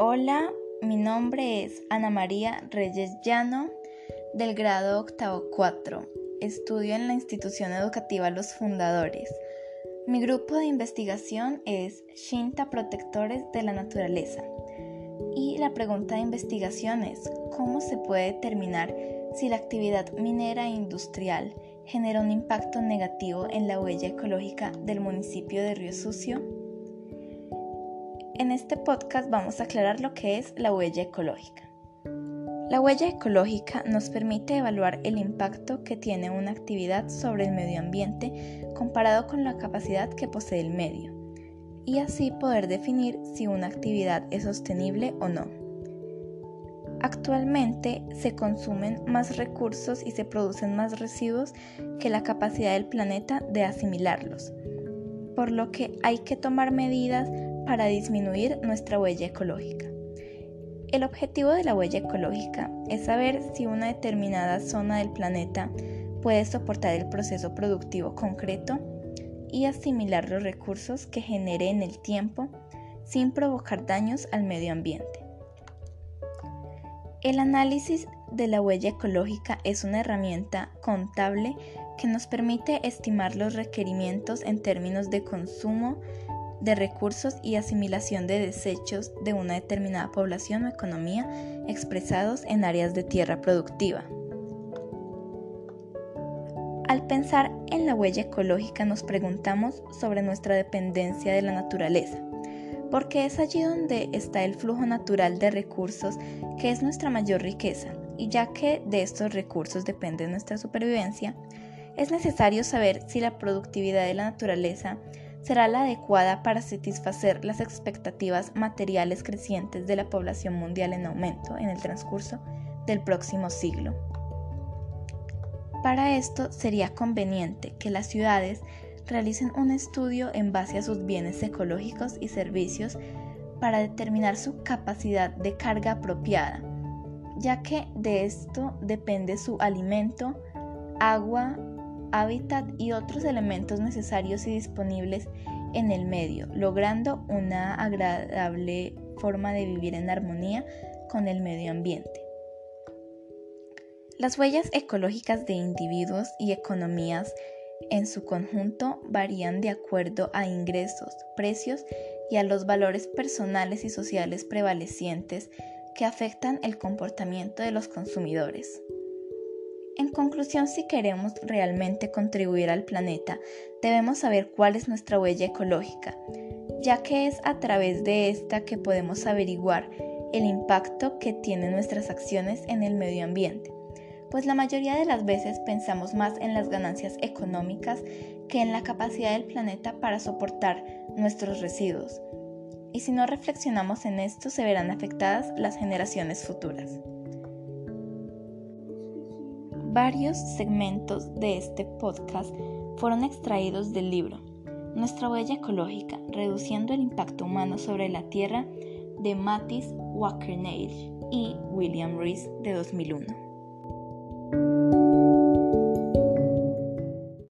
Hola, mi nombre es Ana María Reyes Llano del grado octavo 4. Estudio en la institución educativa Los Fundadores. Mi grupo de investigación es Shinta Protectores de la Naturaleza. Y la pregunta de investigación es, ¿cómo se puede determinar si la actividad minera e industrial genera un impacto negativo en la huella ecológica del municipio de Río Sucio? En este podcast vamos a aclarar lo que es la huella ecológica. La huella ecológica nos permite evaluar el impacto que tiene una actividad sobre el medio ambiente comparado con la capacidad que posee el medio, y así poder definir si una actividad es sostenible o no. Actualmente se consumen más recursos y se producen más residuos que la capacidad del planeta de asimilarlos, por lo que hay que tomar medidas para disminuir nuestra huella ecológica. El objetivo de la huella ecológica es saber si una determinada zona del planeta puede soportar el proceso productivo concreto y asimilar los recursos que genere en el tiempo sin provocar daños al medio ambiente. El análisis de la huella ecológica es una herramienta contable que nos permite estimar los requerimientos en términos de consumo, de recursos y asimilación de desechos de una determinada población o economía expresados en áreas de tierra productiva. Al pensar en la huella ecológica nos preguntamos sobre nuestra dependencia de la naturaleza, porque es allí donde está el flujo natural de recursos que es nuestra mayor riqueza, y ya que de estos recursos depende nuestra supervivencia, es necesario saber si la productividad de la naturaleza será la adecuada para satisfacer las expectativas materiales crecientes de la población mundial en aumento en el transcurso del próximo siglo. Para esto sería conveniente que las ciudades realicen un estudio en base a sus bienes ecológicos y servicios para determinar su capacidad de carga apropiada, ya que de esto depende su alimento, agua, hábitat y otros elementos necesarios y disponibles en el medio, logrando una agradable forma de vivir en armonía con el medio ambiente. Las huellas ecológicas de individuos y economías en su conjunto varían de acuerdo a ingresos, precios y a los valores personales y sociales prevalecientes que afectan el comportamiento de los consumidores. En conclusión, si queremos realmente contribuir al planeta, debemos saber cuál es nuestra huella ecológica, ya que es a través de esta que podemos averiguar el impacto que tienen nuestras acciones en el medio ambiente, pues la mayoría de las veces pensamos más en las ganancias económicas que en la capacidad del planeta para soportar nuestros residuos. Y si no reflexionamos en esto, se verán afectadas las generaciones futuras. Varios segmentos de este podcast fueron extraídos del libro Nuestra huella ecológica, reduciendo el impacto humano sobre la Tierra de Mattis Wackerneil y William Rees de 2001.